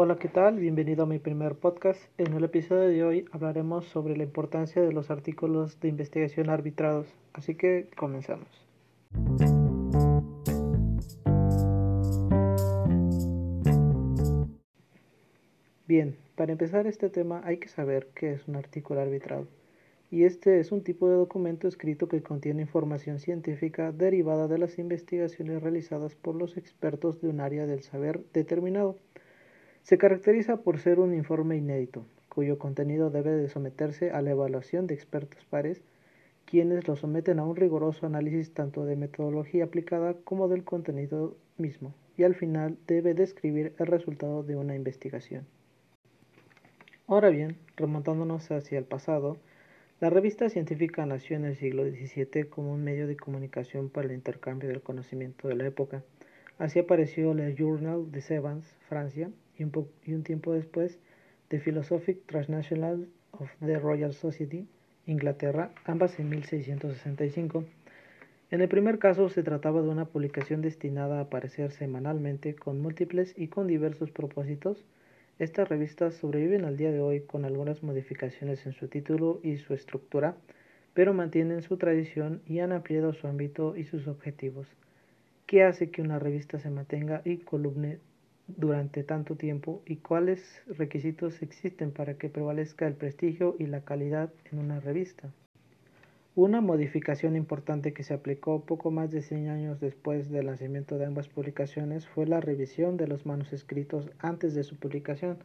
Hola, ¿qué tal? Bienvenido a mi primer podcast. En el episodio de hoy hablaremos sobre la importancia de los artículos de investigación arbitrados. Así que comenzamos. Bien, para empezar este tema hay que saber qué es un artículo arbitrado. Y este es un tipo de documento escrito que contiene información científica derivada de las investigaciones realizadas por los expertos de un área del saber determinado. Se caracteriza por ser un informe inédito, cuyo contenido debe de someterse a la evaluación de expertos pares, quienes lo someten a un riguroso análisis tanto de metodología aplicada como del contenido mismo, y al final debe describir el resultado de una investigación. Ahora bien, remontándonos hacia el pasado, la revista científica nació en el siglo XVII como un medio de comunicación para el intercambio del conocimiento de la época. Así apareció Le Journal de Sevans, Francia, y un, tiempo después The Philosophic Transnational of the Royal Society, Inglaterra, ambas en 1665. En el primer caso se trataba de una publicación destinada a aparecer semanalmente con múltiples y con diversos propósitos, estas revistas sobreviven al día de hoy con algunas modificaciones en su título y su estructura, pero mantienen su tradición y han ampliado su ámbito y sus objetivos. ¿Qué hace que una revista se mantenga y columne durante tanto tiempo y cuáles requisitos existen para que prevalezca el prestigio y la calidad en una revista? Una modificación importante que se aplicó poco más de 100 años después del nacimiento de ambas publicaciones fue la revisión de los manuscritos antes de su publicación.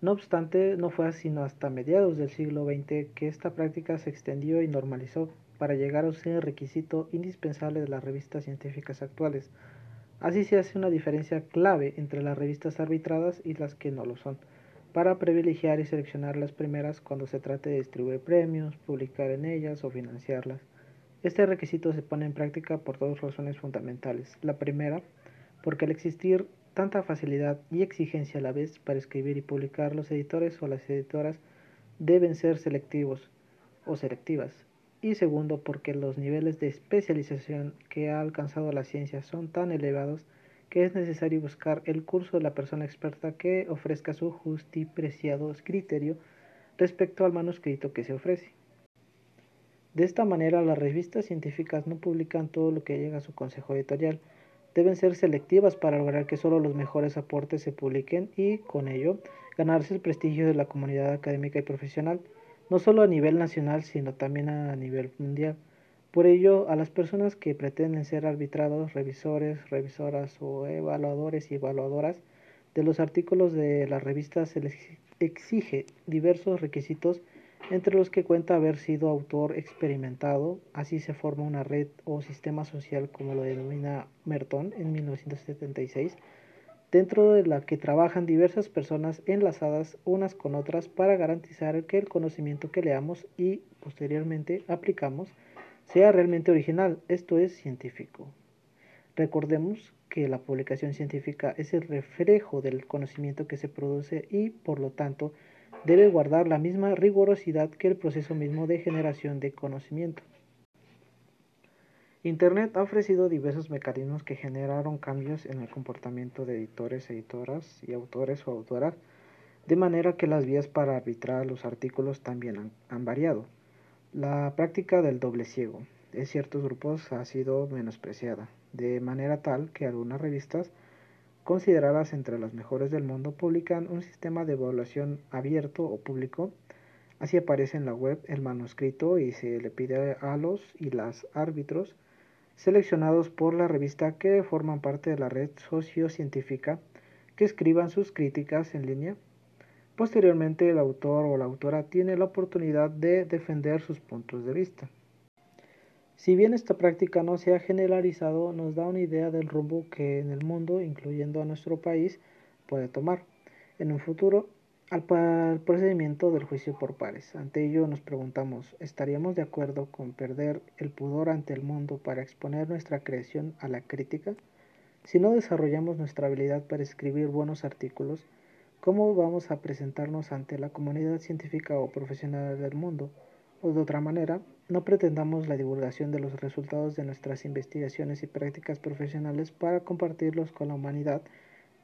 No obstante, no fue sino hasta mediados del siglo XX que esta práctica se extendió y normalizó para llegar a ser requisito indispensable de las revistas científicas actuales. Así se hace una diferencia clave entre las revistas arbitradas y las que no lo son para privilegiar y seleccionar las primeras cuando se trate de distribuir premios, publicar en ellas o financiarlas. Este requisito se pone en práctica por dos razones fundamentales. La primera, porque al existir tanta facilidad y exigencia a la vez para escribir y publicar, los editores o las editoras deben ser selectivos o selectivas. Y segundo, porque los niveles de especialización que ha alcanzado la ciencia son tan elevados que es necesario buscar el curso de la persona experta que ofrezca su justo y preciado criterio respecto al manuscrito que se ofrece. De esta manera, las revistas científicas no publican todo lo que llega a su consejo editorial. Deben ser selectivas para lograr que solo los mejores aportes se publiquen y, con ello, ganarse el prestigio de la comunidad académica y profesional, no solo a nivel nacional, sino también a nivel mundial. Por ello, a las personas que pretenden ser arbitrados, revisores, revisoras o evaluadores y evaluadoras de los artículos de la revista se les exige diversos requisitos entre los que cuenta haber sido autor experimentado, así se forma una red o sistema social como lo denomina Merton en 1976, dentro de la que trabajan diversas personas enlazadas unas con otras para garantizar que el conocimiento que leamos y posteriormente aplicamos sea realmente original, esto es científico. Recordemos que la publicación científica es el reflejo del conocimiento que se produce y, por lo tanto, debe guardar la misma rigurosidad que el proceso mismo de generación de conocimiento. Internet ha ofrecido diversos mecanismos que generaron cambios en el comportamiento de editores, editoras y autores o autoras, de manera que las vías para arbitrar los artículos también han, variado. La práctica del doble ciego en ciertos grupos ha sido menospreciada, de manera tal que algunas revistas, consideradas entre las mejores del mundo, publican un sistema de evaluación abierto o público. Así aparece en la web el manuscrito y se le pide a los y las árbitros seleccionados por la revista que forman parte de la red sociocientífica que escriban sus críticas en línea Posteriormente, el autor o la autora tiene la oportunidad de defender sus puntos de vista. Si bien esta práctica no se ha generalizado, nos da una idea del rumbo que en el mundo, incluyendo a nuestro país, puede tomar en un futuro al procedimiento del juicio por pares. Ante ello nos preguntamos, ¿estaríamos de acuerdo con perder el pudor ante el mundo para exponer nuestra creación a la crítica? Si no desarrollamos nuestra habilidad para escribir buenos artículos, ¿Cómo vamos a presentarnos ante la comunidad científica o profesional del mundo? O de otra manera, no pretendamos la divulgación de los resultados de nuestras investigaciones y prácticas profesionales para compartirlos con la humanidad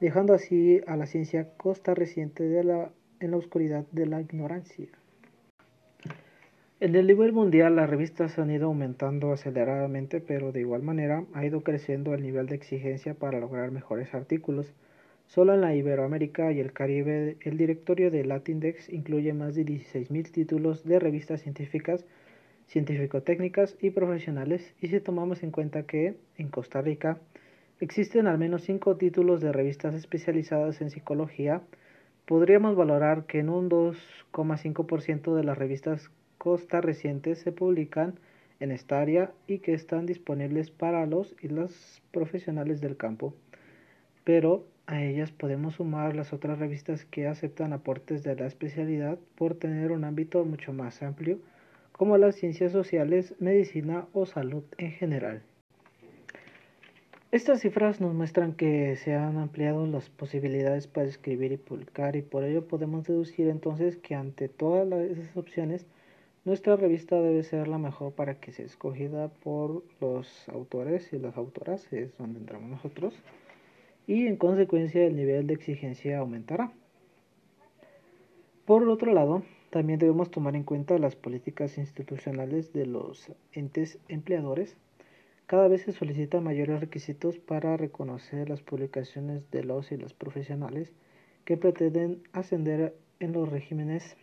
dejando así a la ciencia costarricense de la, en la oscuridad de la ignorancia. En el nivel mundial las revistas han ido aumentando aceleradamente, pero de igual manera ha ido creciendo el nivel de exigencia para lograr mejores artículos. Solo en la Iberoamérica y el Caribe el directorio de Latindex incluye más de 16.000 títulos de revistas científicas, científico-técnicas y profesionales, y si tomamos en cuenta que en Costa Rica existen al menos 5 títulos de revistas especializadas en psicología, podríamos valorar que en un 2,5% de las revistas recientes se publican en esta área y que están disponibles para los y las profesionales del campo. Pero a ellas podemos sumar las otras revistas que aceptan aportes de la especialidad por tener un ámbito mucho más amplio, como las ciencias sociales, medicina o salud en general. Estas cifras nos muestran que se han ampliado las posibilidades para escribir y publicar y por ello podemos deducir entonces que ante todas esas opciones nuestra revista debe ser la mejor para que sea escogida por los autores y las autoras, es donde entramos nosotros, y en consecuencia el nivel de exigencia aumentará. Por otro lado, también debemos tomar en cuenta las políticas institucionales de los entes empleadores. Cada vez se solicitan mayores requisitos para reconocer las publicaciones de los y las profesionales que pretenden ascender en los regímenes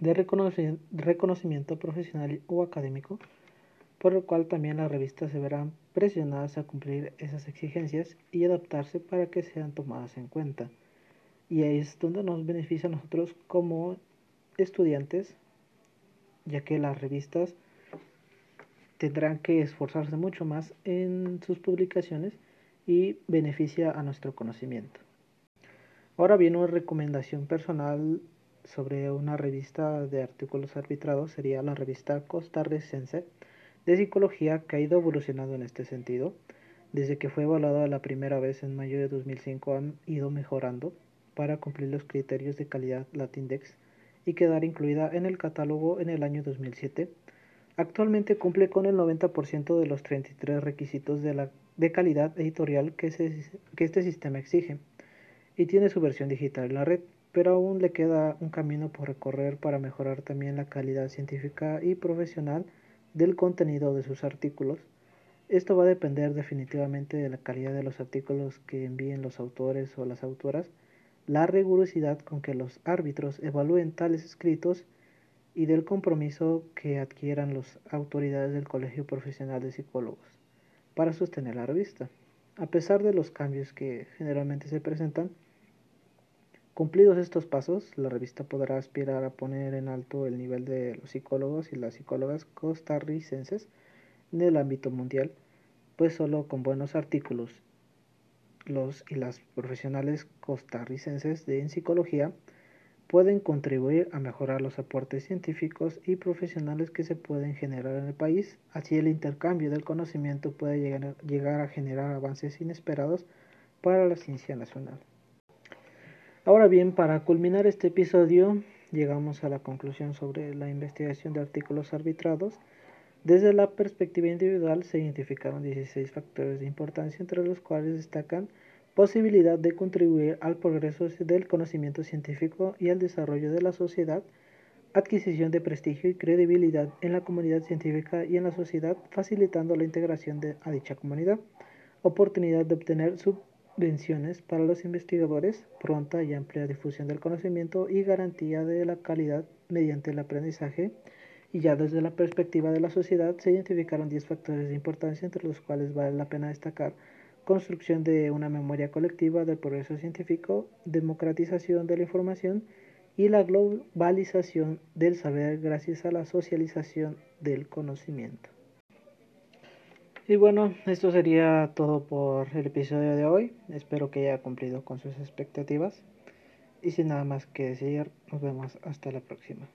de reconocimiento profesional o académico, por lo cual también las revistas se verán presionadas a cumplir esas exigencias y adaptarse para que sean tomadas en cuenta. Y ahí es donde nos beneficia a nosotros como estudiantes, ya que las revistas tendrán que esforzarse mucho más en sus publicaciones y beneficia a nuestro conocimiento. Ahora bien, una recomendación personal sobre una revista de artículos arbitrados sería la revista costarricense de psicología que ha ido evolucionando en este sentido. Desde que fue evaluada la primera vez en mayo de 2005 han ido mejorando para cumplir los criterios de calidad Latindex y quedar incluida en el catálogo en el año 2007. Actualmente cumple con el 90% de los 33 requisitos de, calidad editorial que, que este sistema exige y tiene su versión digital en la red pero aún le queda un camino por recorrer para mejorar también la calidad científica y profesional del contenido de sus artículos. Esto va a depender definitivamente de la calidad de los artículos que envíen los autores o las autoras, la rigurosidad con que los árbitros evalúen tales escritos y del compromiso que adquieran las autoridades del Colegio Profesional de Psicólogos para sostener la revista. A pesar de los cambios que generalmente se presentan, Cumplidos estos pasos, la revista podrá aspirar a poner en alto el nivel de los psicólogos y las psicólogas costarricenses en el ámbito mundial, pues solo con buenos artículos los y las profesionales costarricenses de en psicología pueden contribuir a mejorar los aportes científicos y profesionales que se pueden generar en el país. Así el intercambio del conocimiento puede llegar, llegar a generar avances inesperados para la ciencia nacional. Ahora bien, para culminar este episodio, llegamos a la conclusión sobre la investigación de artículos arbitrados. Desde la perspectiva individual se identificaron 16 factores de importancia, entre los cuales destacan posibilidad de contribuir al progreso del conocimiento científico y al desarrollo de la sociedad, adquisición de prestigio y credibilidad en la comunidad científica y en la sociedad, facilitando la integración de, a dicha comunidad, oportunidad de obtener su Subvenciones para los investigadores, pronta y amplia difusión del conocimiento y garantía de la calidad mediante el aprendizaje. Y ya desde la perspectiva de la sociedad se identificaron 10 factores de importancia entre los cuales vale la pena destacar construcción de una memoria colectiva del progreso científico, democratización de la información y la globalización del saber gracias a la socialización del conocimiento. Y bueno, esto sería todo por el episodio de hoy. Espero que haya cumplido con sus expectativas. Y sin nada más que decir, nos vemos hasta la próxima.